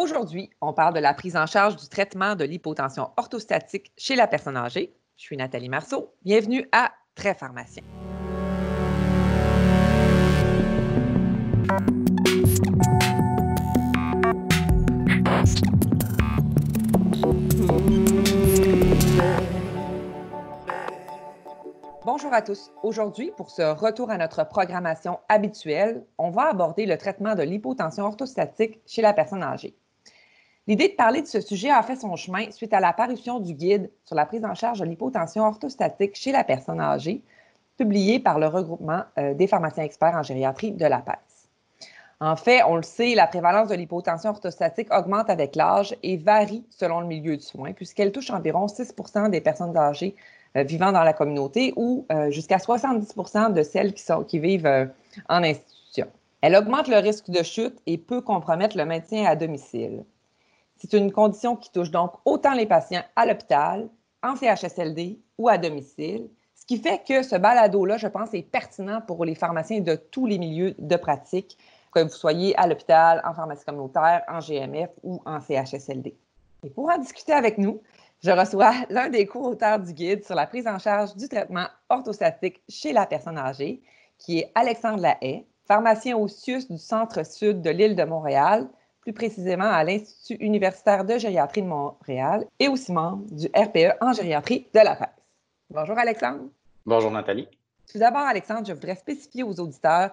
Aujourd'hui, on parle de la prise en charge du traitement de l'hypotension orthostatique chez la personne âgée. Je suis Nathalie Marceau. Bienvenue à Très Pharmacien. Bonjour à tous. Aujourd'hui, pour ce retour à notre programmation habituelle, on va aborder le traitement de l'hypotension orthostatique chez la personne âgée. L'idée de parler de ce sujet a fait son chemin suite à l'apparition du guide sur la prise en charge de l'hypotension orthostatique chez la personne âgée, publié par le regroupement euh, des pharmaciens experts en gériatrie de la PAS. En fait, on le sait, la prévalence de l'hypotension orthostatique augmente avec l'âge et varie selon le milieu de soins, puisqu'elle touche environ 6% des personnes âgées euh, vivant dans la communauté ou euh, jusqu'à 70% de celles qui, vivent en institution. Elle augmente le risque de chute et peut compromettre le maintien à domicile. C'est une condition qui touche donc autant les patients à l'hôpital, en CHSLD ou à domicile, ce qui fait que ce balado-là, je pense, est pertinent pour les pharmaciens de tous les milieux de pratique, que vous soyez à l'hôpital, en pharmacie communautaire, en GMF ou en CHSLD. Et pour en discuter avec nous, je reçois l'un des co-auteurs du guide sur la prise en charge du traitement orthostatique chez la personne âgée, qui est Alexandre Lahaye, pharmacien au CIUS du centre-sud de l'île de Montréal, plus précisément à l'Institut universitaire de gériatrie de Montréal et aussi membre du RPE en gériatrie de la presse. Bonjour Alexandre. Bonjour Nathalie. Tout d'abord, Alexandre, je voudrais spécifier aux auditeurs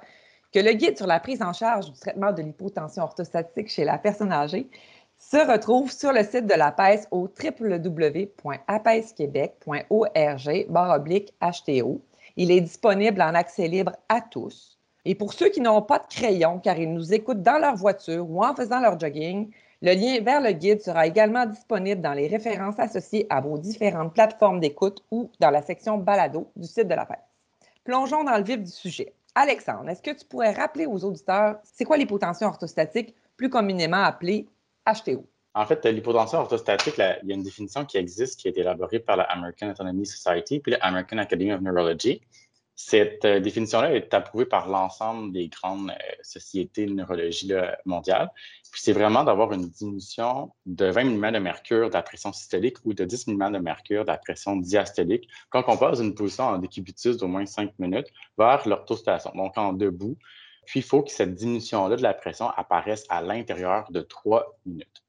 que le guide sur la prise en charge du traitement de l'hypotension orthostatique chez la personne âgée se retrouve sur le site de la PES au www.apesquebec.org HTO. Il est disponible en accès libre à tous. Et pour ceux qui n'ont pas de crayon, car ils nous écoutent dans leur voiture ou en faisant leur jogging, le lien vers le guide sera également disponible dans les références associées à vos différentes plateformes d'écoute ou dans la section balado du site de la PES. Plongeons dans le vif du sujet. Alexandre, est-ce que tu pourrais rappeler aux auditeurs c'est quoi l'hypotension orthostatique, plus communément appelée HTO. En fait, l'hypotension orthostatique, il y a une définition qui existe, qui a été élaborée par la American Autonomy Society puis l'American Academy of Neurology. Cette euh, définition-là est approuvée par l'ensemble des grandes euh, sociétés de neurologie mondiale. Puis c'est vraiment d'avoir une diminution de 20 mm de mercure de la pression systolique ou de 10 mm de mercure de la pression diastolique quand on passe d'une position en décubitus d'au moins 5 minutes vers l'orthostation, donc en debout, puis, il faut que cette diminution-là de la pression apparaisse à l'intérieur de trois minutes.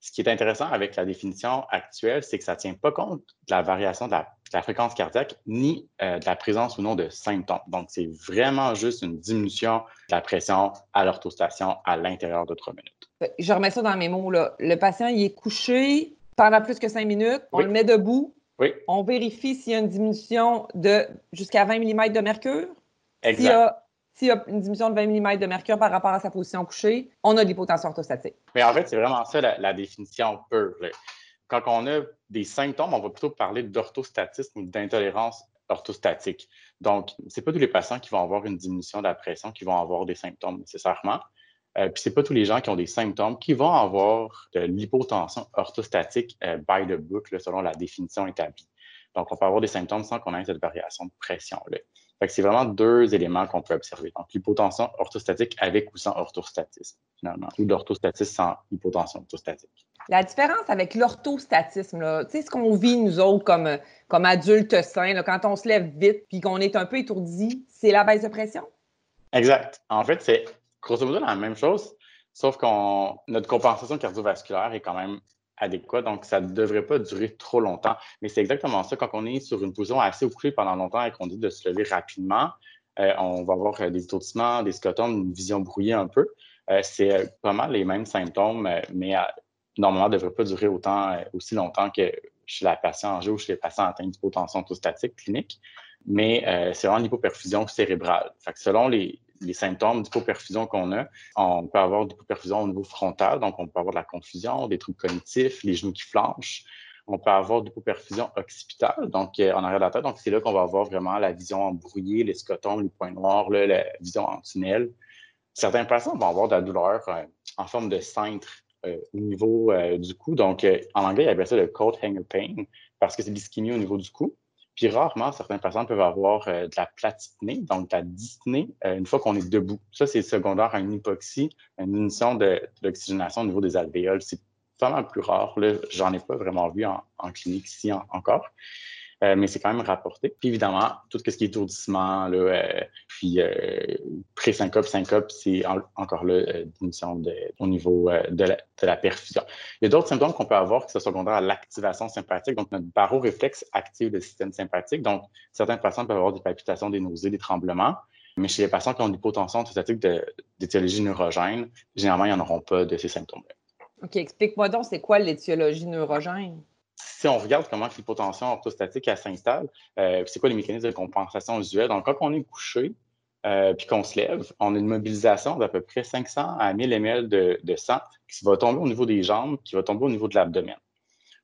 Ce qui est intéressant avec la définition actuelle, c'est que ça ne tient pas compte de la variation de la, fréquence cardiaque ni euh, de la présence ou non de symptômes. Donc, c'est vraiment juste une diminution de la pression à l'orthostation à l'intérieur de trois minutes. Euh, je remets ça dans mes mots. Là. Le patient, il est couché pendant plus que cinq minutes. On le met debout. Oui. On vérifie s'il y a une diminution de jusqu'à 20 mm de mercure. Exact. S'il y a une diminution de 20 mm de mercure par rapport à sa position couchée, on a de l'hypotension orthostatique. Mais en fait, c'est vraiment ça la, définition pure. Quand on a des symptômes, on va plutôt parler d'orthostatisme ou d'intolérance orthostatique. Donc, ce n'est pas tous les patients qui vont avoir une diminution de la pression qui vont avoir des symptômes nécessairement. Euh, puis, ce n'est pas tous les gens qui ont des symptômes qui vont avoir de l'hypotension orthostatique euh, by the book, selon la définition établie. Donc, on peut avoir des symptômes sans qu'on ait cette variation de pression. Là c'est vraiment deux éléments qu'on peut observer. Donc, l'hypotension orthostatique avec ou sans orthostatisme, finalement, ou l'orthostatisme sans hypotension orthostatique. La différence avec l'orthostatisme, tu sais, ce qu'on vit, nous autres, comme, comme adultes sains, quand on se lève vite puis qu'on est un peu étourdi, c'est la baisse de pression? Exact. En fait, c'est grosso modo la même chose, sauf que notre compensation cardiovasculaire est quand même adéquat. Donc, ça ne devrait pas durer trop longtemps. Mais c'est exactement ça. Quand on est sur une position assez occupée pendant longtemps et qu'on dit de se lever rapidement, euh, on va avoir euh, des étourdissements, des scotomes, une vision brouillée un peu. Euh, c'est pas mal les mêmes symptômes, mais normalement, ne devrait pas durer autant, aussi longtemps que chez la patiente âgée ou chez les patients atteints d'hypotension orthostatique clinique. Mais c'est vraiment l'hypoperfusion cérébrale. Selon les, les symptômes d'hypoperfusion qu'on a, on peut avoir d'hypoperfusion au niveau frontal, donc on peut avoir de la confusion, des troubles cognitifs, les genoux qui flanchent. On peut avoir d'hypoperfusion occipitale, donc euh, en arrière de la tête. Donc, c'est là qu'on va avoir vraiment la vision embrouillée, les scotomes, les points noirs, la vision en tunnel. Certains patients vont avoir de la douleur euh, en forme de cintre euh, au niveau du cou. Donc, en anglais, il appelle ça le coat hanger pain parce que c'est l'ischémie au niveau du cou Puis rarement, certains patients peuvent avoir euh, de la platine, donc de la dyspnée, euh, une fois qu'on est debout. Ça, c'est secondaire à une hypoxie, une diminution de, au niveau des alvéoles. C'est vraiment plus rare. J'en ai pas vraiment vu en, clinique ici encore. Euh, mais c'est quand même rapporté. Puis évidemment, tout ce qui est étourdissement, euh, puis euh, pré-syncope, syncope, c'est encore là diminution au niveau de la, perfusion. Il y a d'autres symptômes qu'on peut avoir qui sont secondaires à l'activation sympathique. Donc, notre baroréflexe active le système sympathique. Donc, certains patients peuvent avoir des palpitations, des nausées, des tremblements. Mais chez les patients qui ont une hypotension orthostatique d'étiologie neurogène, généralement, ils n'en auront pas de ces symptômes-là. OK, explique-moi donc, c'est quoi l'étiologie neurogène? Si on regarde comment l'hypotension orthostatique s'installe, euh, c'est quoi les mécanismes de compensation usuels? Donc, quand on est couché euh, puis qu'on se lève, on a une mobilisation d'à peu près 500 à 1000 ml de, de, sang qui va tomber au niveau des jambes, qui va tomber au niveau de l'abdomen.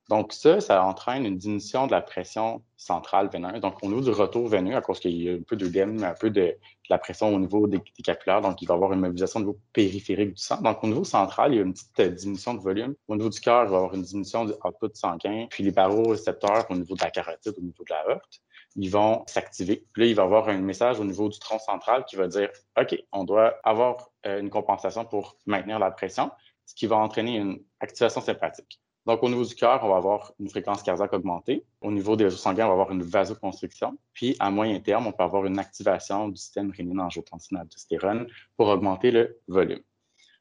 Donc, ça, ça entraîne une diminution de la pression centrale veineuse. Donc, au niveau du retour veineux, à cause qu'il y a un peu d'œdème, un peu de, la pression au niveau des, capillaires, donc il va y avoir une mobilisation au niveau périphérique du sang. Donc, au niveau central, il y a une petite euh, diminution de volume. Au niveau du cœur, il va y avoir une diminution du output sanguin. Puis les barorécepteurs au niveau de la carotide, au niveau de la heurte, ils vont s'activer. Puis là, il va y avoir un message au niveau du tronc central qui va dire OK, on doit avoir euh, une compensation pour maintenir la pression, ce qui va entraîner une activation sympathique. Donc, au niveau du cœur, on va avoir une fréquence cardiaque augmentée. Au niveau des vaisseaux sanguins, on va avoir une vasoconstriction. Puis, à moyen terme, on peut avoir une activation du système rénine-angiotensine-aldostérone pour augmenter le volume.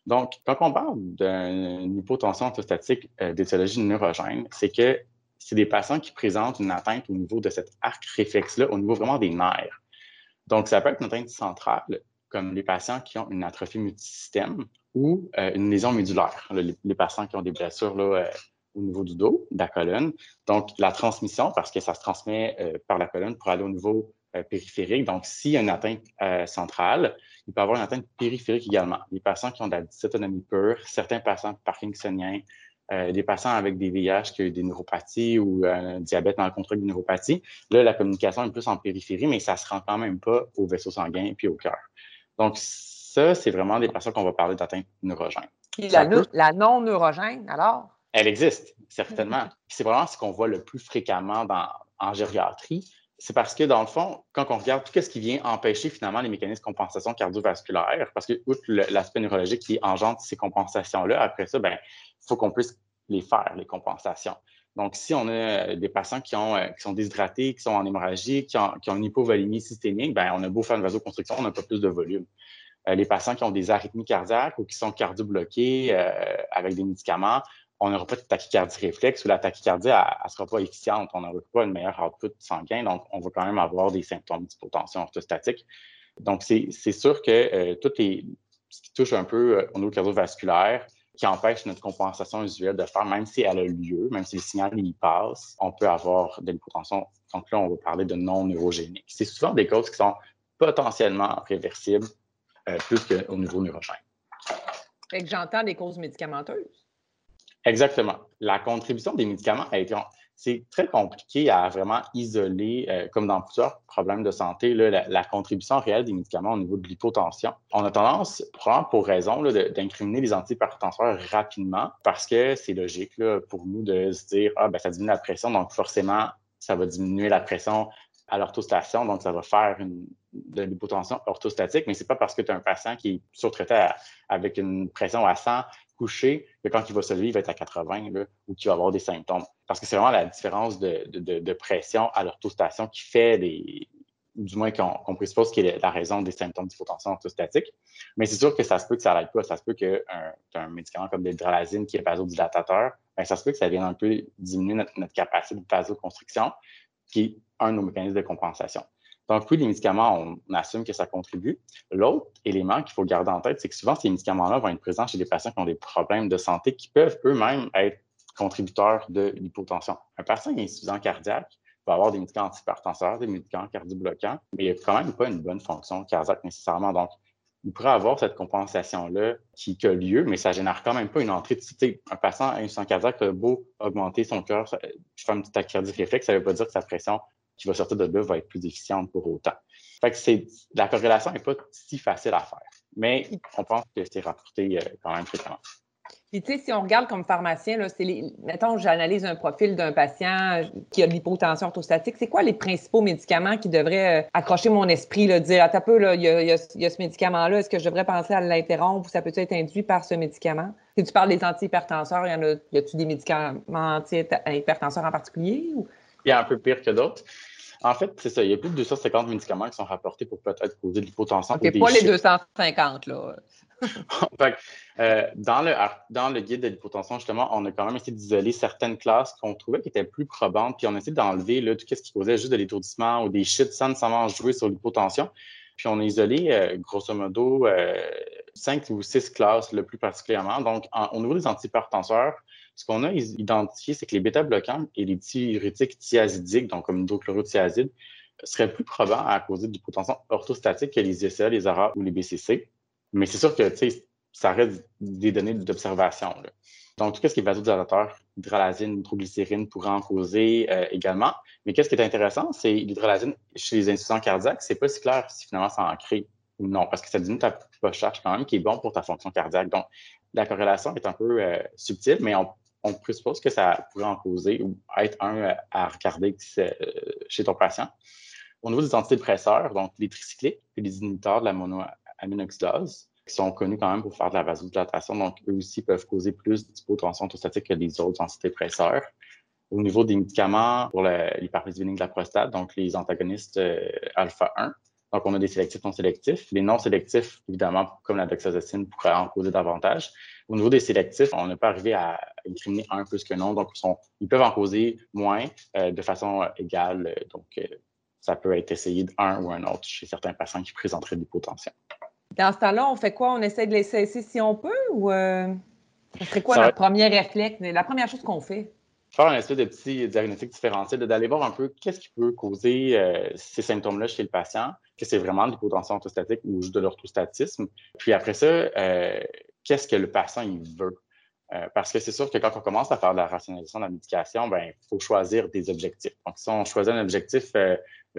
Donc, quand on parle d'une hypotension orthostatique euh, d'étiologie neurogène, c'est que c'est des patients qui présentent une atteinte au niveau de cet arc réflexe-là, au niveau vraiment des nerfs. Donc, ça peut être une atteinte centrale, comme les patients qui ont une atrophie multisystème ou euh, une lésion médulaire. Les, patients qui ont des blessures là, euh, au niveau du dos, de la colonne. Donc, la transmission, parce que ça se transmet euh, par la colonne pour aller au niveau euh, périphérique. Donc, s'il y a une atteinte euh, centrale, il peut y avoir une atteinte périphérique également. Les patients qui ont de la dysautonomie pure, certains patients parkinsoniens, des patients avec des VIH qui ont des neuropathies ou un diabète dans le contrôle de neuropathie, là, la communication est plus en périphérie, mais ça ne se rend quand même pas au vaisseau sanguin et au cœur. Donc, ça, c'est vraiment des patients qu'on va parler d'atteinte neurogène. La, la non-neurogène, alors? Elle existe, certainement. C'est vraiment ce qu'on voit le plus fréquemment dans, en gériatrie. C'est parce que, dans le fond, quand on regarde tout ce qui vient empêcher finalement les mécanismes de compensation cardiovasculaire, parce que, outre l'aspect neurologique qui engendre ces compensations-là, après ça, ben, il faut qu'on puisse les faire, les compensations. Donc, si on a des patients qui, ont, qui sont déshydratés, qui sont en hémorragie, qui ont, qui ont une hypovolémie systémique, ben, on a beau faire une vasoconstriction, on n'a pas plus de volume. Euh, les patients qui ont des arythmies cardiaques ou qui sont cardio-bloqués euh, avec des médicaments, on n'aura pas de tachycardie réflexe ou la tachycardie, elle ne sera pas efficiente. On n'aura pas une meilleure output sanguin, donc on va quand même avoir des symptômes d'hypotension orthostatique. Donc, c'est sûr que euh, tout est, ce qui touche un peu euh, au niveau cardiovasculaire, qui empêche notre compensation usuelle de faire, même si elle a lieu, même si le signal y passe, on peut avoir de l'hypotension. Donc là, on va parler de non neurogénique. C'est souvent des causes qui sont potentiellement réversibles euh, plus qu'au niveau neurogène. Fait que j'entends des causes médicamenteuses. Exactement. La contribution des médicaments c'est très compliqué à vraiment isoler, euh, comme dans plusieurs problèmes de santé, la, contribution réelle des médicaments au niveau de l'hypotension. On a tendance, probablement pour raison, d'incriminer les antihypertenseurs rapidement parce que c'est logique pour nous de se dire Ah, ben, ça diminue la pression, donc forcément, ça va diminuer la pression à l'orthostation, donc ça va faire une, de l'hypotension orthostatique, mais c'est pas parce que tu as un patient qui est surtraité avec une pression à 100 couché, que quand il va se lever, il va être à 80 là, ou qu'il va avoir des symptômes. Parce que c'est vraiment la différence de, pression à l'orthostation qui fait des, du moins qu'on présuppose qui est la raison des symptômes d'hypotension orthostatique. Mais c'est sûr que ça se peut que ça n'aille pas. Ça se peut qu'un un médicament comme l'hydralazine qui est vasodilatateur, bien, ça se peut que ça vienne un peu diminuer notre, notre capacité de vasoconstriction, qui est un de nos mécanismes de compensation. Donc, oui, les médicaments, on, assume que ça contribue. L'autre élément qu'il faut garder en tête, c'est que souvent, ces médicaments-là vont être présents chez des patients qui ont des problèmes de santé qui peuvent eux-mêmes être contributeurs de l'hypotension. Un patient insuffisant cardiaque va avoir des médicaments antihypertenseurs, des médicaments cardiobloquants, mais il n'a quand même pas une bonne fonction cardiaque nécessairement. Donc, il pourrait avoir cette compensation-là qui, a lieu, mais ça ne génère quand même pas une entrée de. Un patient insuffisant cardiaque a beau augmenter son cœur, faire une petite tachycardie réflexe, ça ne veut pas dire que sa pression qui va sortir de là va être plus efficiente pour autant. Fait que c'est, la corrélation n'est pas si facile à faire, mais on pense que c'est rapporté euh, quand même fréquemment. Puis, tu sais, si on regarde comme pharmacien, là, c'est mettons, j'analyse un profil d'un patient qui a de l'hypotension orthostatique, c'est quoi les principaux médicaments qui devraient euh, accrocher mon esprit, là, dire, à peu, il y a, ce médicament-là, est-ce que je devrais penser à l'interrompre ou ça peut être induit par ce médicament? Si tu parles des antihypertenseurs, y, en a, y a-tu des médicaments antihypertenseurs en particulier? Il y a un peu pire que d'autres. En fait, c'est ça. Il y a plus de 250 médicaments qui sont rapportés pour peut-être causer de l'hypotension. OK, pas les 250, là. Euh, dans, le, dans le guide de l'hypotension, justement, on a quand même essayé d'isoler certaines classes qu'on trouvait qui étaient plus probantes, puis on a essayé d'enlever tout ce qui causait juste de l'étourdissement ou des chutes sans nécessairement jouer sur l'hypotension. Puis on a isolé, euh, grosso modo, euh, cinq ou six classes le plus particulièrement. Donc, au niveau des antihypertenseurs, ce qu'on a identifié, c'est que les bêta-bloquants et les diurétiques thiazidiques, donc comme l'hydrochlorothiazide, seraient plus probants à causer de l'hypotension orthostatique que les ISA, les ARA ou les BCC. Mais c'est sûr que ça reste des données d'observation. Donc, tout ce qui est vasodilateur, hydralazine, nitroglycérine pourrait en causer euh, également. Mais qu'est-ce qui est intéressant, c'est l'hydralazine chez les insuffisants cardiaques, c'est pas si clair si finalement ça en crée ou non, parce que ça diminue ta charge quand même, qui est bon pour ta fonction cardiaque. Donc, la corrélation est un peu euh, subtile, mais on, on présuppose que ça pourrait en causer ou être un euh, à regarder chez ton patient. Au niveau des antidépresseurs, donc les tricycliques et les inhibiteurs de la monoaminoxydase, qui sont connus quand même pour faire de la vasodilatation. Donc, eux aussi peuvent causer plus d'hypotension orthostatique que les autres antidépresseurs. Au niveau des médicaments pour l'hyperplésie de la prostate, donc les antagonistes euh, alpha-1, donc on a des sélectifs non sélectifs. Les non sélectifs, évidemment, comme la doxazocine, pourraient en causer davantage. Au niveau des sélectifs, on n'est pas arrivé à incriminer un plus qu'un autre, donc ils, peuvent en causer moins euh, de façon euh, égale. Donc, ça peut être essayé d'un ou un autre chez certains patients qui présenteraient de l'hypotension. Dans ce temps-là, on fait quoi? On essaie de les cesser si on peut ou euh, ce serait quoi notre premier réflexe, la première chose qu'on fait? Faire un espèce de petit diagnostic différentiel, d'aller voir un peu qu'est-ce qui peut causer euh, ces symptômes-là chez le patient, que c'est vraiment de l'hypotension orthostatique ou juste de l'orthostatisme. Puis après ça, euh, qu'est-ce que le patient il veut? parce que c'est sûr que quand on commence à faire de la rationalisation de la médication, ben, il faut choisir des objectifs. Donc, si on choisit un objectif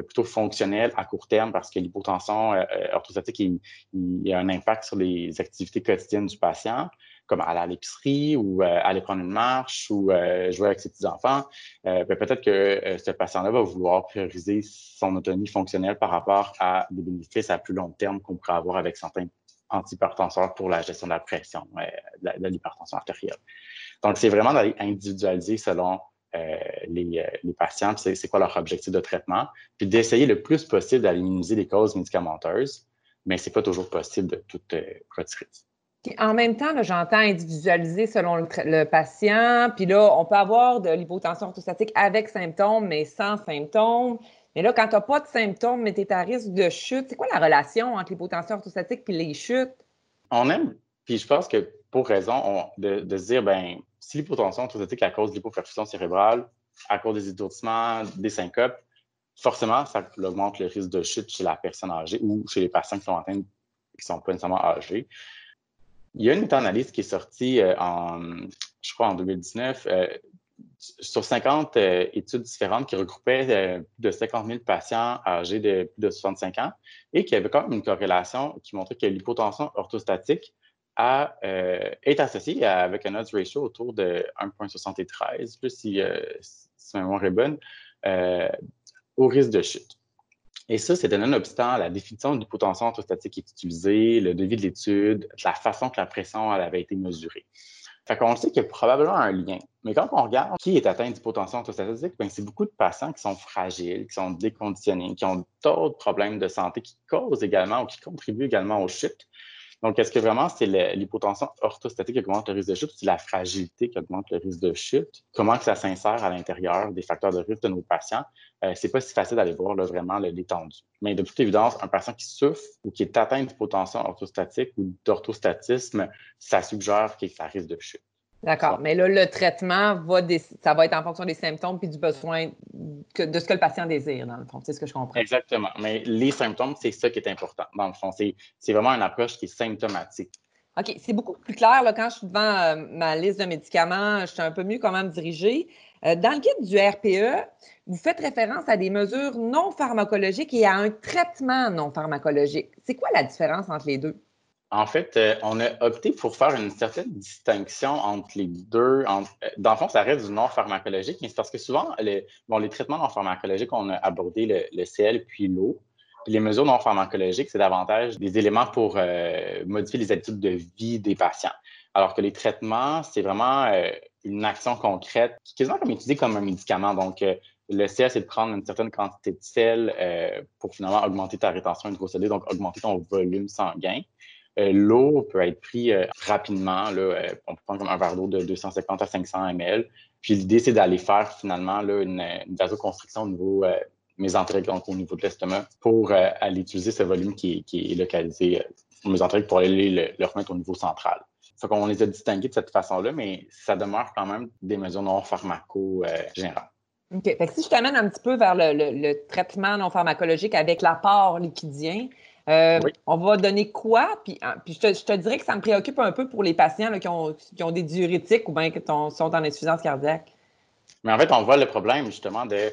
plutôt fonctionnel à court terme parce que l'hypotension euh, euh, orthostatique, il, a un impact sur les activités quotidiennes du patient, comme aller à l'épicerie ou euh, aller prendre une marche ou jouer avec ses petits-enfants. Ben, peut-être que ce patient-là va vouloir prioriser son autonomie fonctionnelle par rapport à des bénéfices à plus long terme qu'on pourrait avoir avec certains antihypertenseurs pour la gestion de la pression, de l'hypertension artérielle. Donc, c'est vraiment d'aller individualiser selon euh, les, euh, les, patients, c'est quoi leur objectif de traitement, puis d'essayer le plus possible d'éliminer les causes médicamenteuses, mais ce n'est pas toujours possible de tout euh, retirer. En même temps, j'entends individualiser selon le, patient. Puis là, on peut avoir de l'hypotension orthostatique avec symptômes, mais sans symptômes. Mais là, quand tu n'as pas de symptômes, mais tu es à risque de chute, c'est quoi la relation entre l'hypotension orthostatique et les chutes? On aime, puis je pense que pour raison de, se dire, ben si l'hypotension orthostatique à cause de l'hypoperfusion cérébrale, à cause des étourdissements, des syncopes, forcément, ça augmente le risque de chute chez la personne âgée ou chez les patients qui sont atteints, qui sont pas nécessairement âgés. Il y a une méta-analyse qui est sortie euh, en, je crois, en 2019 euh, sur 50 euh, études différentes qui regroupaient plus de 50 000 patients âgés de plus de 65 ans et qui avait quand même une corrélation qui montrait que l'hypotension orthostatique euh, est associé avec un odds ratio autour de 1,73, plus si, si ma mémoire est bonne, au risque de chute. Et ça, c'est nonobstant la définition du potentiel orthostatique qui est utilisée, le devis de l'étude, la façon que la pression avait été mesurée. Fait qu'on sait qu'il y a probablement un lien. Mais quand on regarde qui est atteint d'hypotension orthostatique, ben c'est beaucoup de patients qui sont fragiles, qui sont déconditionnés, qui ont d'autres problèmes de santé qui causent également ou qui contribuent également aux chutes. Donc, est-ce que vraiment c'est l'hypotension orthostatique qui augmente le risque de chute c'est la fragilité qui augmente le risque de chute? Comment que ça s'insère à l'intérieur des facteurs de risque de nos patients? Euh, c'est pas si facile d'aller voir vraiment l'étendue. Mais de toute évidence, un patient qui souffre ou qui est atteint d'hypotension orthostatique ou d'orthostatisme, ça suggère qu'il y a un risque de chute. D'accord. Mais là, le traitement va ça va être en fonction des symptômes puis du besoin de ce que le patient désire, dans le fond. C'est ce que je comprends. Exactement. Mais les symptômes, c'est ça qui est important. Dans le fond, c'est vraiment une approche qui est symptomatique. OK. C'est beaucoup plus clair là, quand je suis devant euh, ma liste de médicaments, je suis un peu mieux comment me diriger. Euh, dans le guide du RPE, vous faites référence à des mesures non pharmacologiques et à un traitement non pharmacologique. C'est quoi la différence entre les deux? En fait, euh, on a opté pour faire une certaine distinction entre les deux. Euh, dans le fond, ça reste du non pharmacologique, mais c'est parce que souvent, les, bon, les traitements non pharmacologiques, on a abordé le, le ciel puis l'eau. Les mesures non pharmacologiques, c'est davantage des éléments pour euh, modifier les habitudes de vie des patients. Alors que les traitements, c'est vraiment une action concrète, quasiment comme utilisé comme un médicament. Donc, le CL, c'est de prendre une certaine quantité de sel pour finalement augmenter ta rétention hydrocellulaire, donc augmenter ton volume sanguin. Euh, l'eau peut être prise euh, rapidement. Là, euh, on peut prendre comme un verre d'eau de 250 à 500 ml. Puis l'idée, c'est d'aller faire finalement là, une, vasoconstriction au niveau mésenterique, donc au niveau de l'estomac, pour aller utiliser ce volume qui, est localisé au mésenterique pour aller le, remettre au niveau central. Fait qu'on les a distingués de cette façon-là, mais ça demeure quand même des mesures non pharmaco générales. OK. Fait si je t'amène un petit peu vers le, le traitement non pharmacologique avec l'apport liquidien, euh, on va donner quoi? Puis, ah, je, te, dirais que ça me préoccupe un peu pour les patients qui, ont, des diurétiques ou bien qui sont en insuffisance cardiaque. Mais en fait, on voit le problème justement de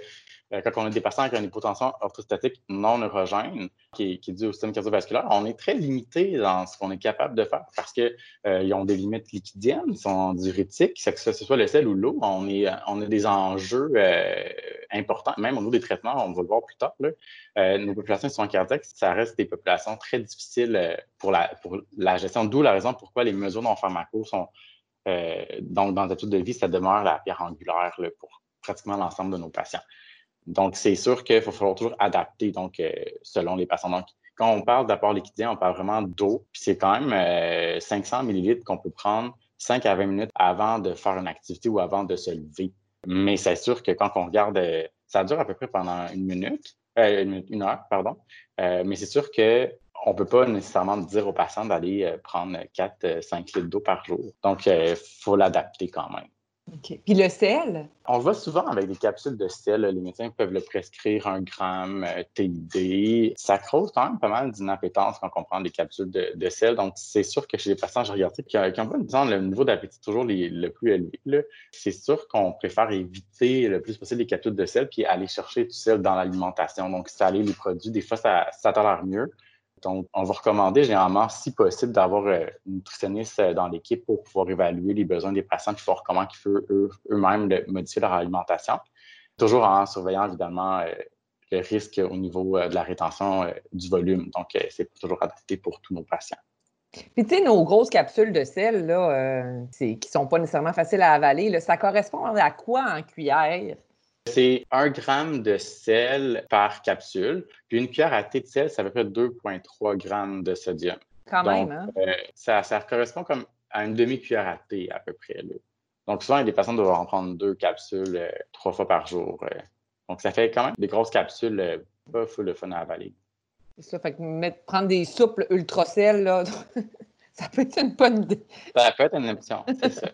euh, quand on a des patients avec une hypotension orthostatique non neurogène, qui est, due au système cardiovasculaire, on est très limité dans ce qu'on est capable de faire parce qu'ils euh, ont des limites liquidiennes, ils sont diurétiques, que ce soit le sel ou l'eau, on, on a des enjeux euh, importants, même au niveau des traitements, on va le voir plus tard. nos populations sont cardiaques, ça reste des populations très difficiles pour la, pour la gestion, d'où la raison pourquoi les mesures non pharmacaux sont donc dans l'étude de vie, ça demeure la pierre angulaire pour pratiquement l'ensemble de nos patients. Donc, c'est sûr qu'il falloir toujours adapter donc, euh, selon les patients. Donc, quand on parle d'apport liquidien, on parle vraiment d'eau. Puis c'est quand même 500 euh, millilitres qu'on peut prendre 5 à 20 minutes avant de faire une activité ou avant de se lever. Mais c'est sûr que quand on regarde, euh, ça dure à peu près pendant une minute, une, heure, pardon. mais c'est sûr qu'on ne peut pas nécessairement dire aux patients d'aller prendre 4-5 litres d'eau par jour. Donc, il faut l'adapter quand même. Puis le sel? On voit souvent avec des capsules de sel. Les médecins peuvent le prescrire un gramme euh, TID. Ça cause quand même pas mal d'inappétence quand on prend des capsules de, sel. Donc, c'est sûr que chez les patients gériatriques qui n'ont pas disons, le niveau d'appétit toujours le plus élevé, c'est sûr qu'on préfère éviter le plus possible les capsules de sel puis aller chercher du sel dans l'alimentation. Donc, saler les produits, des fois, ça, ça l'air mieux. Donc, on va recommander généralement, si possible, d'avoir euh, une nutritionniste euh, dans l'équipe pour pouvoir évaluer les besoins des patients puis voir comment ils peuvent eux-mêmes modifier leur alimentation. Toujours en surveillant évidemment euh, le risque au niveau de la rétention du volume. Donc, c'est toujours adapté pour tous nos patients. Puis, tu sais, nos grosses capsules de sel, là, qui ne sont pas nécessairement faciles à avaler, ça correspond à quoi en cuillère? C'est un gramme de sel par capsule. Puis une cuillère à thé de sel, ça à peu près 2,3 grammes de sodium. Quand même, hein? Euh, ça, correspond comme à une demi-cuillère à thé à peu près. Donc souvent, il y a des patients qui doivent en prendre deux capsules euh, trois fois par jour. Euh. Donc ça fait quand même des grosses capsules pas full de fun à avaler. C'est ça, fait que prendre des souples ultra sel, là, ça peut être une bonne idée. Ça peut être une option, c'est ça.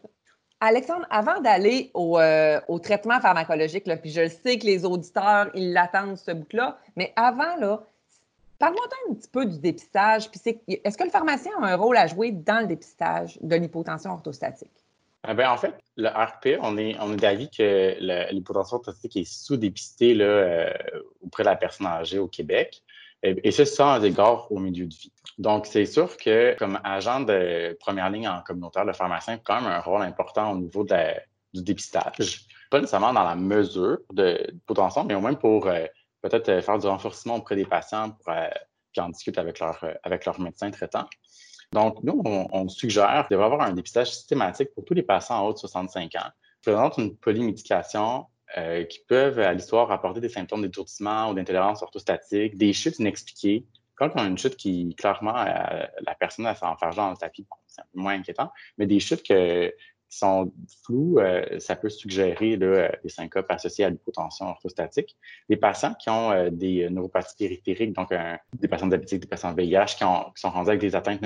Alexandre, avant d'aller au, euh, traitement pharmacologique, là, puis je sais que les auditeurs, ils l'attendent ce bout-là, mais avant, là, parle-moi un petit peu du dépistage. Puis est-ce que le pharmacien a un rôle à jouer dans le dépistage de l'hypotension orthostatique? Eh bien, en fait, le RP, on est, d'avis que l'hypotension orthostatique est sous-dépistée euh, auprès de la personne âgée au Québec. Et, ce, sans égard au milieu de vie. Donc, c'est sûr que comme agent de première ligne en communautaire, le pharmacien a quand même un rôle important au niveau du dépistage. Pas nécessairement dans la mesure de potentiel, mais au moins pour euh, peut-être euh, faire du renforcement auprès des patients pour euh, qu'ils en discutent avec leur, avec leur médecin traitant. Donc, nous, on, suggère de avoir un dépistage systématique pour tous les patients en haut de 65 ans. Présente une polymédication euh, qui peuvent, à l'histoire, apporter des symptômes d'étourdissement ou d'intolérance orthostatique, des chutes inexpliquées. Quand on a une chute qui, clairement, euh, la personne s'en s'enfarge dans le tapis, c'est un peu moins inquiétant, mais des chutes que, qui sont floues, euh, ça peut suggérer là, des syncopes associés à l'hypotension orthostatique. Les patients qui ont des neuropathies périphériques, donc des patients diabétiques, des patients VIH qui, sont rendus avec des atteintes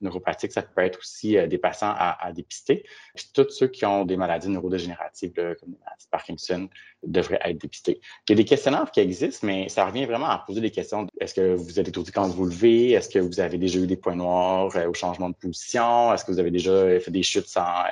neuropathiques, ça peut être aussi des patients à, dépister. Puis tous ceux qui ont des maladies neurodégénératives, comme Parkinson, devraient être dépistés. Il y a des questionnaires qui existent, mais ça revient vraiment à poser des questions. Est-ce que vous êtes étourdi quand vous levez? Est-ce que vous avez déjà eu des points noirs au changement de position? Est-ce que vous avez déjà fait des chutes sans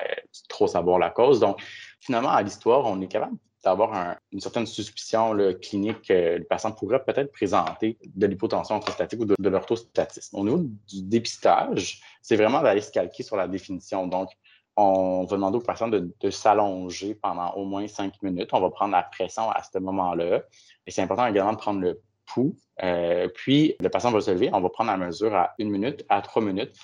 trop savoir la cause? Donc, finalement, à l'histoire, on est capable d'avoir une certaine suspicion clinique que le patient pourrait peut-être présenter de l'hypotension orthostatique ou de, de l'orthostatisme. Au niveau du dépistage, c'est vraiment d'aller se calquer sur la définition. Donc, on va demander au patient de, s'allonger pendant au moins cinq minutes. On va prendre la pression à ce moment-là. Et c'est important également de prendre le pouls. Euh, puis, le patient va se lever. On va prendre la mesure à une minute, à trois minutes.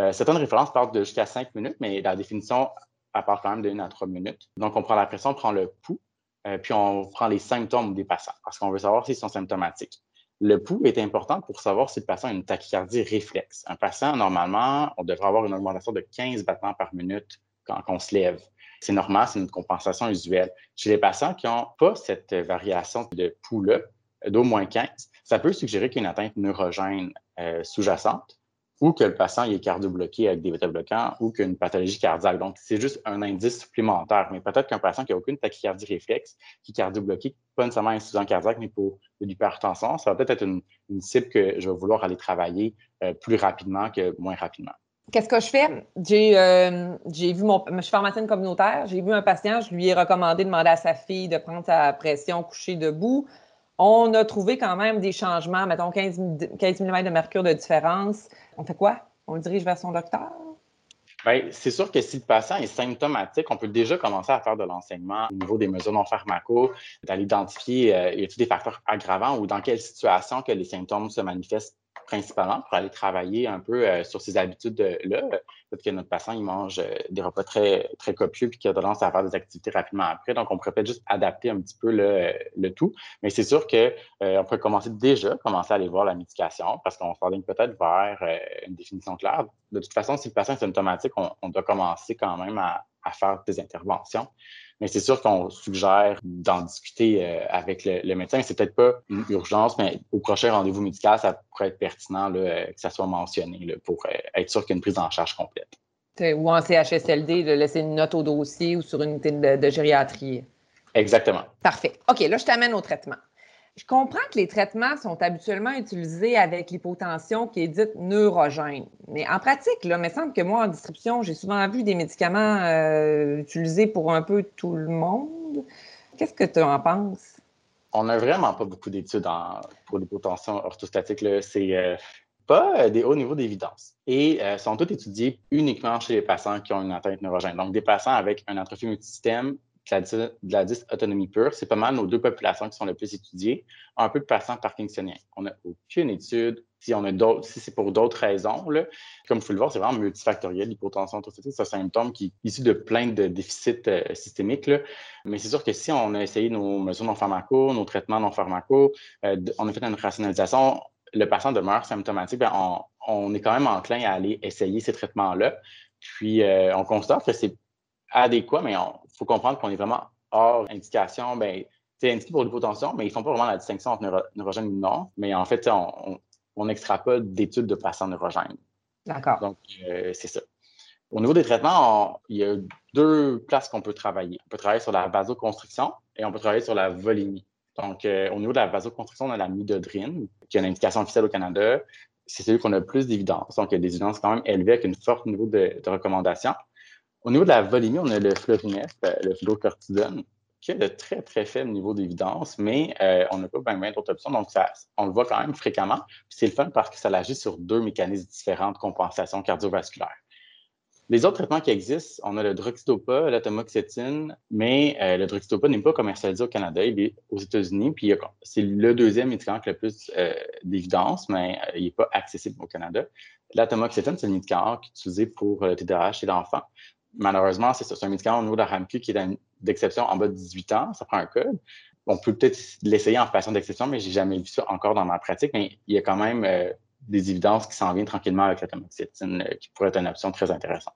Euh, certaines références parlent de jusqu'à cinq minutes, mais la définition, elle part quand même de une à trois minutes. Donc, on prend la pression, on prend le pouls, euh, puis on prend les symptômes des patients parce qu'on veut savoir s'ils sont symptomatiques. Le pouls est important pour savoir si le patient a une tachycardie réflexe. Un patient, normalement, on devrait avoir une augmentation de 15 battements par minute quand, on se lève. C'est normal, c'est une compensation usuelle. Chez les patients qui n'ont pas cette variation de pouls-là, d'au moins 15, ça peut suggérer qu'il y a une atteinte neurogène euh, sous-jacente ou que le patient est cardio-bloqué avec des bêta-bloquants ou qu'une pathologie cardiaque. Donc, c'est juste un indice supplémentaire. Mais peut-être qu'un patient qui n'a aucune tachycardie réflexe, qui est cardio-bloqué, pas nécessairement insuffisant cardiaque, mais pour de l'hypertension, ça va peut-être être une, cible que je vais vouloir aller travailler euh, plus rapidement que moins rapidement. Qu'est-ce que je fais? J'ai euh, vu mon. Je suis pharmacienne communautaire. J'ai vu un patient, je lui ai recommandé de demander à sa fille de prendre sa pression couchée debout. On a trouvé quand même des changements, mettons 15, 15 mm de mercure de différence. On fait quoi? On le dirige vers son docteur? Bien, c'est sûr que si le patient est symptomatique, on peut déjà commencer à faire de l'enseignement au niveau des mesures non pharmaco, d'aller identifier euh, y a-t-il des facteurs aggravants ou dans quelle situation que les symptômes se manifestent principalement pour aller travailler un peu euh, sur ces habitudes-là. Peut-être que notre patient, il mange euh, des repas très, très copieux puis qu'il a tendance à faire des activités rapidement après. Donc, on pourrait peut-être juste adapter un petit peu le, tout. Mais c'est sûr qu'on euh, peut commencer déjà, commencer à aller voir la médication parce qu'on s'enligne peut-être vers une définition claire. De toute façon, si le patient est symptomatique, on, doit commencer quand même à faire des interventions. Mais c'est sûr qu'on suggère d'en discuter euh, avec le, médecin. C'est peut-être pas une urgence, mais au prochain rendez-vous médical, ça pourrait être pertinent euh, que ça soit mentionné pour euh, être sûr qu'il y a une prise en charge complète. Ou en CHSLD, de laisser une note au dossier ou sur une unité de gériatrie. Exactement. Parfait. OK, là, je t'amène au traitement. Je comprends que les traitements sont habituellement utilisés avec l'hypotension qui est dite neurogène. Mais en pratique, là, il me semble que moi, en distribution, j'ai souvent vu des médicaments euh, utilisés pour un peu tout le monde. Qu'est-ce que tu en penses? On n'a vraiment pas beaucoup d'études pour l'hypotension orthostatique. C'est euh, pas euh, des hauts niveaux d'évidence. Et sont toutes étudiées uniquement chez les patients qui ont une atteinte neurogène. Donc, des patients avec un atrophie multisystème de la dysautonomie pure, c'est pas mal nos deux populations qui sont les plus étudiées. Un peu de patients parkinsoniens. On n'a aucune étude. Si, si c'est pour d'autres raisons, là, comme vous pouvez le voir, c'est vraiment multifactoriel, l'hypotension. C'est un symptôme qui est issu de plein de déficits euh, systémiques. Là. Mais c'est sûr que si on a essayé nos mesures non pharmaco, nos traitements non pharmaco, euh, on a fait une rationalisation, le patient demeure symptomatique, bien, on, est quand même enclin à aller essayer ces traitements-là. Puis, euh, on constate que c'est adéquat, mais il faut comprendre qu'on est vraiment hors indication. Ben, c'est indiqué pour l'hypotension, mais ils ne font pas vraiment la distinction entre neurogène et non. Mais en fait, on, on, pas d'études de patients neurogènes. D'accord. Donc, euh, c'est ça. Au niveau des traitements, il y a deux places qu'on peut travailler. On peut travailler sur la vasoconstriction et on peut travailler sur la volémie. Donc, euh, au niveau de la vasoconstriction, on a la midodrine, qui a une indication officielle au Canada. C'est celui qu'on a le plus d'évidence. Donc, il y a des évidences quand même élevées avec un fort niveau de, de recommandation. Au niveau de la volémie, on a le florinef, euh, le fluocortisone, qui a de très, très faible niveau d'évidence, mais euh, on n'a pas bien, d'autres options. Donc, ça, on le voit quand même fréquemment. C'est le fun parce que ça agit sur deux mécanismes différents de compensation cardiovasculaire. Les autres traitements qui existent, on a le droxidopa, la tamoxétine, mais euh, le droxidopa n'est pas commercialisé au Canada, il est aux États-Unis, puis c'est le deuxième médicament qui a le plus d'évidence, mais il n'est pas accessible au Canada. La tamoxétine, c'est le médicament qui est utilisé pour le TDAH chez l'enfant malheureusement, c'est un médicament au niveau de la RAMQ qui est d'exception en bas de 18 ans. Ça prend un code. On peut peut-être l'essayer en patient d'exception, mais j'ai jamais vu ça encore dans ma pratique. Mais il y a quand même euh, des évidences qui s'en viennent tranquillement avec la tamoxétine, euh, qui pourrait être une option très intéressante.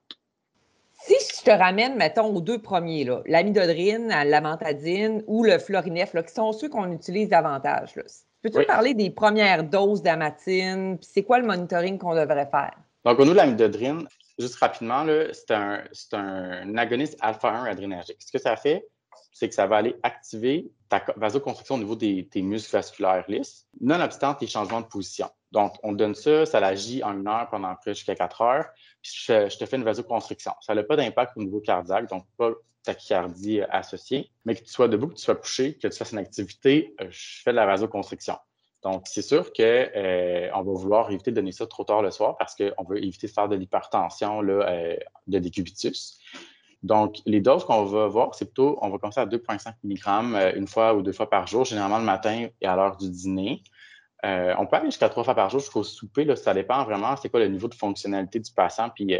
Si je te ramène, mettons, aux deux premiers, l'amidodrine, l'amantadine ou le florinef, là, qui sont ceux qu'on utilise davantage, peux-tu parler des premières doses d'amatine? C'est quoi le monitoring qu'on devrait faire? Donc, au niveau de l'amidodrine, juste rapidement, c'est un, agoniste alpha-1 adrénergique. Ce que ça fait, c'est que ça va aller activer ta vasoconstriction au niveau des, muscles vasculaires lisses, nonobstant tes changements de position. Donc, on donne ça, ça l'agit en une heure pendant près jusqu'à quatre heures, puis je, te fais une vasoconstriction. Ça n'a pas d'impact au niveau cardiaque, donc pas tachycardie associée, mais que tu sois debout, que tu sois couché, que tu fasses une activité, je fais de la vasoconstriction. Donc, c'est sûr qu'on euh, va vouloir éviter de donner ça trop tard le soir parce qu'on veut éviter de faire de l'hypertension euh, de décubitus. Donc, les doses qu'on va voir, c'est plutôt, on va commencer à 2,5 mg euh, une fois ou deux fois par jour, généralement le matin et à l'heure du dîner. on peut aller jusqu'à trois fois par jour jusqu'au souper. Là, ça dépend vraiment c'est quoi le niveau de fonctionnalité du patient puis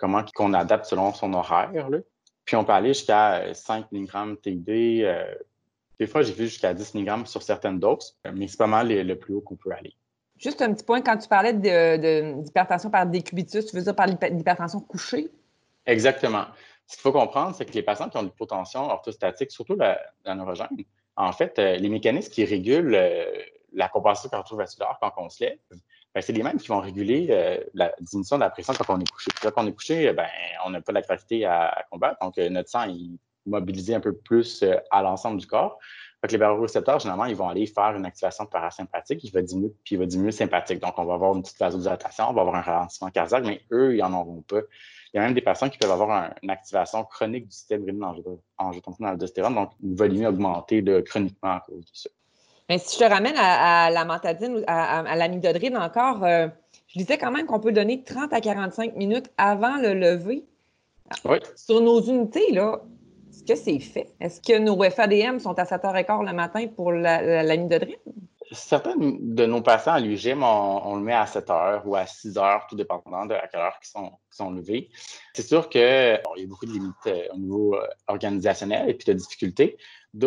comment qu'on adapte selon son horaire. Puis on peut aller jusqu'à 5 mg TID des fois, j'ai vu jusqu'à 10 mg sur certaines doses, mais c'est pas mal le, plus haut qu'on peut aller. Juste un petit point, quand tu parlais d'hypertension par décubitus, tu veux dire par l'hypertension couchée? Exactement. Ce qu'il faut comprendre, c'est que les patients qui ont une hypotension orthostatique, surtout la, neurogène, en fait, euh, les mécanismes qui régulent euh, la compensation cardiovasculaire quand on se lève, ben, c'est les mêmes qui vont réguler euh, la diminution de la pression quand on est couché. quand on est couché, ben, on n'a pas la gravité à, combattre, donc notre sang il mobiliser un peu plus euh, à l'ensemble du corps. Fait que les barorécepteurs, généralement, ils vont aller faire une activation parasympathique, il va diminuer, puis il va diminuer sympathique. Donc, on va avoir une petite vasodilatation, on va avoir un ralentissement cardiaque, mais eux, ils n'en auront pas. Il y a même des personnes qui peuvent avoir une activation chronique du système rénine-angiotensin-aldostérone, donc une volume augmentée de, chroniquement à cause de ça. Mais si je te ramène à, la mantadine, à, à, l'amidodrine encore, euh, je disais quand même qu'on peut donner 30 à 45 minutes avant le lever. Oui. Sur nos unités, là, que c'est fait? Est-ce que nos FADM sont à 7h15 le matin pour l'amidodrine? Certains de nos patients à l'UGM, on, le met à 7 h ou à 6 h, tout dépendant de quelle heure ils sont, sont levés. C'est sûr qu'il y a beaucoup de limites euh, au niveau euh, organisationnel et puis de difficultés.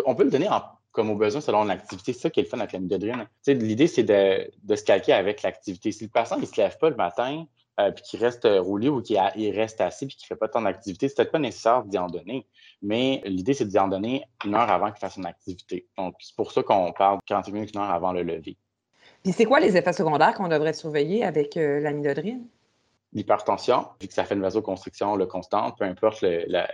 on peut le donner comme au besoin selon l'activité. C'est ça qui est le fun avec l'amidodrine. L'idée, c'est de, de, se calquer avec l'activité. Si le patient ne se lève pas le matin, euh, puis qu'il reste roulé ou qu'il reste assis puis qu'il ne fait pas tant d'activité, c'est peut-être pas nécessaire d'y en donner. Mais l'idée, c'est d'y en donner une heure avant qu'il fasse une activité. Donc, c'est pour ça qu'on parle 40 minutes, une heure avant le lever. Puis c'est quoi les effets secondaires qu'on devrait surveiller avec euh, l'amidodrine? L'hypertension, vu que ça fait une vasoconstriction le constante, peu importe le, la,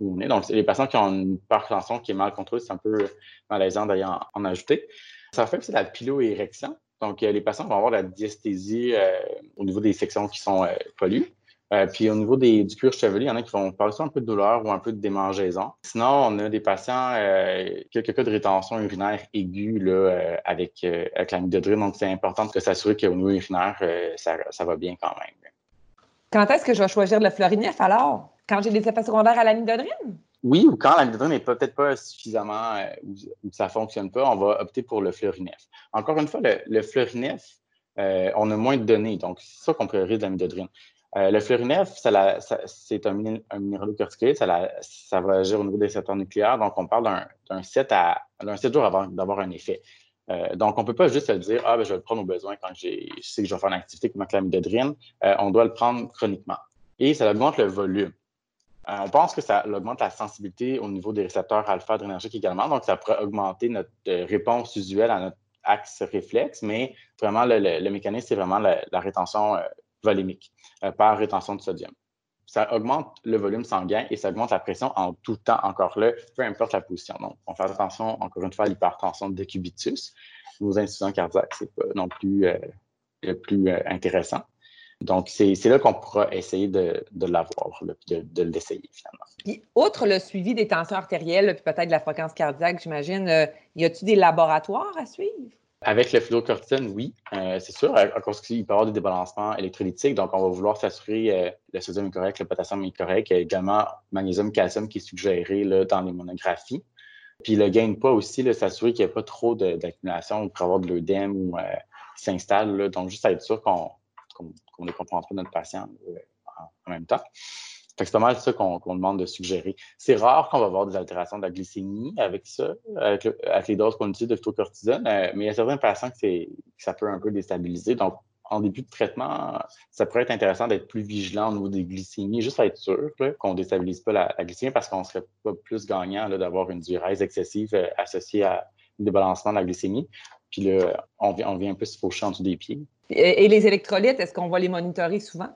où on est. Donc, les patients qui ont une hypertension qui est mal contrôlée, c'est un peu malaisant d'ailleurs en, ajouter. Ça fait aussi la piloérection. Donc, euh, les patients vont avoir la diasthésie euh, au niveau des sections qui sont pollues. Euh, puis au niveau du cuir chevelu, il y en a qui vont parler un peu de douleur ou un peu de démangeaison. Sinon, on a des patients, quelques cas de rétention urinaire aiguë là, avec, avec. Donc, c'est important de s'assurer qu'au niveau urinaire, ça, ça, va bien quand même. Quand est-ce que je vais choisir le florinef alors? Quand j'ai des effets secondaires à l'amidodrine? Oui, ou quand l'amidodrine n'est peut-être pas suffisamment ou, ça ne fonctionne pas, on va opter pour le florinef. Encore une fois, le, le florinef, on a moins de données, donc c'est ça qu'on priorise l'amidodrine. Euh, le fluorinef, c'est un, un minéralocorticoïde, ça, va agir au niveau des récepteurs nucléaires. Donc, on parle d'un 7, jours avant d'avoir un effet. Euh, donc, on ne peut pas juste se dire Ah, ben, je vais le prendre au besoin quand je sais que je vais faire une activité comme la. Euh, on doit le prendre chroniquement. Et ça augmente le volume. On pense que ça augmente la sensibilité au niveau des récepteurs alpha-adrénergiques également. Donc, ça pourrait augmenter notre réponse usuelle à notre axe réflexe, mais vraiment, le, mécanisme, c'est vraiment la, rétention volémique euh, par rétention de sodium. Ça augmente le volume sanguin et ça augmente la pression en tout temps, encore là, peu importe la position. Donc, on fait attention, encore une fois, à l'hypertension de décubitus. Nos insuffisants cardiaques, ce n'est pas non plus euh, le plus euh, intéressant. Donc, c'est là qu'on pourra essayer de, de l'avoir, de, de l'essayer finalement. Puis, outre le suivi des tensions artérielles, puis peut-être de la fréquence cardiaque, j'imagine, y a-t-il des laboratoires à suivre? Avec le fluorocortisone, oui, euh, c'est sûr. À cause qu'il peut y avoir des débalancements électrolytiques, donc on va vouloir s'assurer euh, le sodium est correct, le potassium est correct. Il y a également magnésium, calcium qui est suggéré là, dans les monographies. Puis le gain de poids aussi, s'assurer qu'il n'y a pas trop d'accumulation pour avoir de l'œdème ou euh, qui s'installe. Donc, juste être sûr qu'on ne comprend pas notre patient en même temps c'est pas mal ça qu'on demande de suggérer. C'est rare qu'on va avoir des altérations de la glycémie avec ça, avec, les doses qu'on utilise de phytocortisone, euh, mais il y a certains patients que, ça peut un peu déstabiliser. Donc, en début de traitement, ça pourrait être intéressant d'être plus vigilant au niveau des glycémies, juste à être sûr qu'on ne déstabilise pas la, glycémie parce qu'on ne serait pas plus gagnant d'avoir une diurèse excessive euh, associée à un débalancement de la glycémie. Puis là, on, on vient un peu se faucher en dessous des pieds. Et, les électrolytes, est-ce qu'on va les monitorer souvent?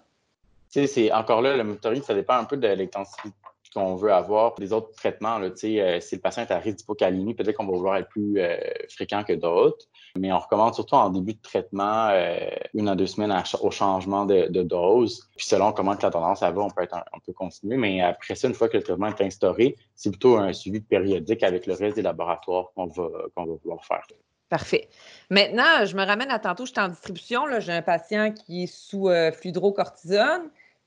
c'est encore là, le monitoring, ça dépend un peu de l'intensité qu'on veut avoir les autres traitements. Là, si le patient est à risque d'hypocalémie, peut-être qu'on va vouloir être plus fréquent que d'autres. Mais on recommande surtout en début de traitement, une à deux semaines au changement de, dose. Puis selon comment que la tendance va, on peut, être on peut continuer. Mais après ça, une fois que le traitement est instauré, c'est plutôt un suivi périodique avec le reste des laboratoires qu'on va, qu'on va vouloir faire. Parfait. Maintenant, je me ramène à tantôt, je suis en distribution. J'ai un patient qui est sous euh.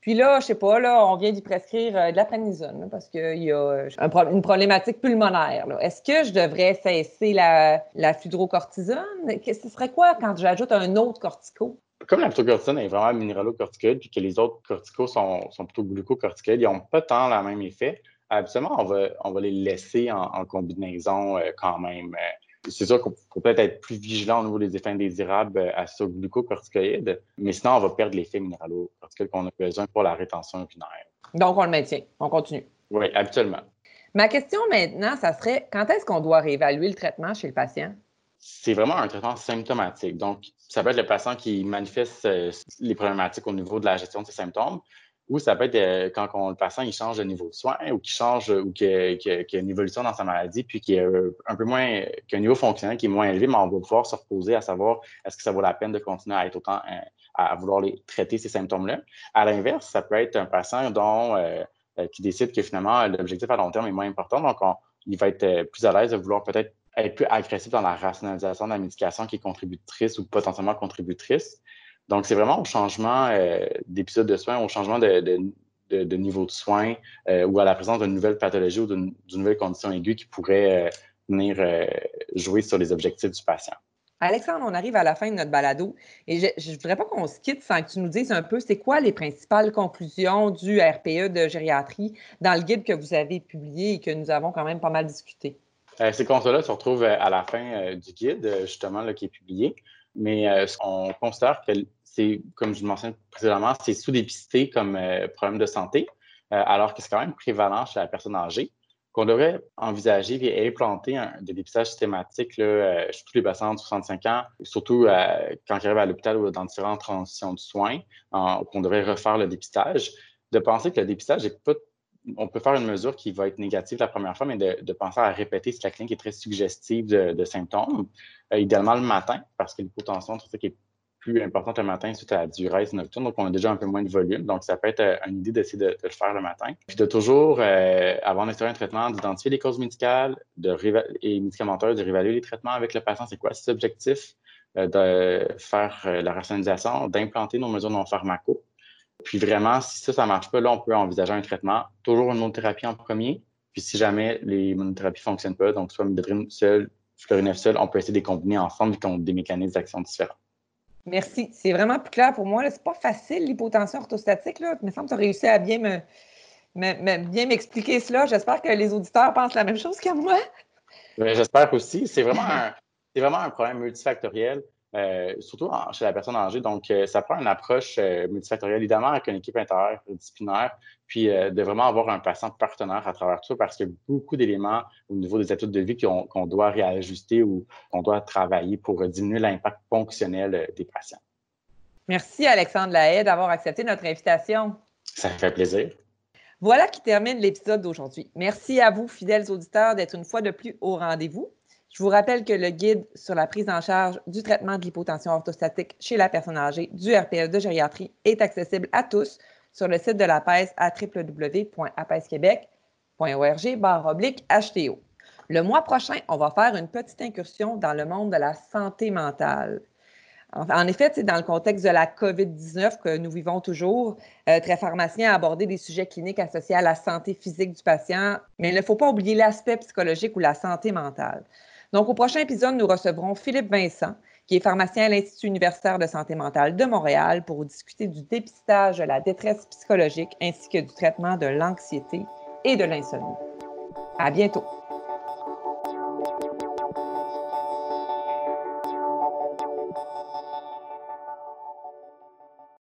Puis là, je sais pas, là, on vient d'y prescrire euh, de la prénisone parce qu'il y a euh, une problématique pulmonaire. Est-ce que je devrais cesser la, la? Ce serait quoi quand j'ajoute un autre cortico? Comme la fludrocortisone est vraiment minéralocorticoïde puis que les autres corticos sont, plutôt glucocorticoïdes, ils n'ont pas tant le même effet. Absolument, on va, on va les laisser en, combinaison quand même c'est sûr qu'on peut peut-être être plus vigilant au niveau des effets indésirables euh, à ce glucocorticoïde, mais sinon, on va perdre l'effet minéralocorticoïde qu'on a besoin pour la rétention urinaire. Donc, on le maintient, on continue. Oui, habituellement. Ma question maintenant, ça serait quand est-ce qu'on doit réévaluer le traitement chez le patient? C'est vraiment un traitement symptomatique. Donc, ça peut être le patient qui manifeste euh, les problématiques au niveau de la gestion de ses symptômes, ou ça peut être euh, quand le patient il change de niveau de soins ou qu'il change ou qu'il y, a une évolution dans sa maladie, puis qu'il y a un peu moins, qu'un niveau fonctionnel qui est moins élevé, mais on va pouvoir se reposer à savoir est-ce que ça vaut la peine de continuer à être autant euh, à vouloir les, traiter ces symptômes-là. À l'inverse, ça peut être un patient dont euh, qui décide que finalement l'objectif à long terme est moins important, donc il va être plus à l'aise de vouloir peut-être être plus agressif dans la rationalisation de la médication qui est contributrice ou potentiellement contributrice. Donc, c'est vraiment au changement euh, d'épisode de soins, au changement de, niveau de soins euh, ou à la présence d'une nouvelle pathologie ou d'une nouvelle condition aiguë qui pourrait euh, venir jouer sur les objectifs du patient. Alexandre, on arrive à la fin de notre balado et je ne voudrais pas qu'on se quitte sans que tu nous dises un peu c'est quoi les principales conclusions du RPE de gériatrie dans le guide que vous avez publié et que nous avons quand même pas mal discuté? ces constats-là se retrouvent à la fin du guide, justement, là, qui est publié. Mais on considère que c'est, comme je mentionnais précédemment, c'est sous-dépisté comme euh, problème de santé, euh, alors que c'est quand même prévalent chez la personne âgée, qu'on devrait envisager et implanter un, des dépistages systématiques là, euh, chez tous les patients de 65 ans, surtout quand ils arrivent à l'hôpital ou dans différentes transitions de soins, qu'on devrait refaire le dépistage. De penser que le dépistage est pas on peut faire une mesure qui va être négative la première fois, mais de, penser à répéter si la clinique est très suggestive de, symptômes, idéalement le matin, parce que l'hypotension, tout ça qui est plus importante le matin suite à la durée nocturne. Donc, on a déjà un peu moins de volume. Donc, ça peut être euh, une idée d'essayer de, le faire le matin. Puis de toujours, euh, avant d'instaurer un traitement, d'identifier les causes médicales de et médicamenteuses, de réévaluer les traitements avec le patient. C'est quoi cet objectif? Euh, de faire la rationalisation, d'implanter nos mesures non pharmaco. Puis vraiment, si ça, ça ne marche pas, là, on peut envisager un traitement. Toujours une monothérapie en premier. Puis si jamais les monothérapies ne fonctionnent pas, donc soit midodrine seul, fluorinef seul, on peut essayer de les combiner ensemble, qui ont des mécanismes d'action différents. Merci. C'est vraiment plus clair pour moi. C'est pas facile, l'hypotension orthostatique. Là. Il me semble que tu as réussi à bien me, bien m'expliquer cela. J'espère que les auditeurs pensent la même chose que moi. J'espère aussi. C'est vraiment, vraiment un problème multifactoriel. Euh, surtout chez la personne âgée. Donc, euh, ça prend une approche euh, multifactorielle, évidemment, avec une équipe interdisciplinaire, puis de vraiment avoir un patient partenaire à travers tout ça, parce qu'il y a beaucoup d'éléments au niveau des études de vie qu'on doit réajuster ou qu'on doit travailler pour diminuer l'impact fonctionnel des patients. Merci, Alexandre Lahaye, d'avoir accepté notre invitation. Ça fait plaisir. Voilà qui termine l'épisode d'aujourd'hui. Merci à vous, fidèles auditeurs, d'être une fois de plus au rendez-vous. Je vous rappelle que le guide sur la prise en charge du traitement de l'hypotension orthostatique chez la personne âgée du RPE de gériatrie est accessible à tous sur le site de la PES à www.apesquebec.org/hto. Le mois prochain, on va faire une petite incursion dans le monde de la santé mentale. En effet, c'est dans le contexte de la COVID-19 que nous vivons toujours. Euh, très pharmacien a abordé des sujets cliniques associés à la santé physique du patient, mais il ne faut pas oublier l'aspect psychologique ou la santé mentale. Donc, au prochain épisode, nous recevrons Philippe Vincent, qui est pharmacien à l'Institut universitaire de santé mentale de Montréal, pour discuter du dépistage de la détresse psychologique ainsi que du traitement de l'anxiété et de l'insomnie. À bientôt.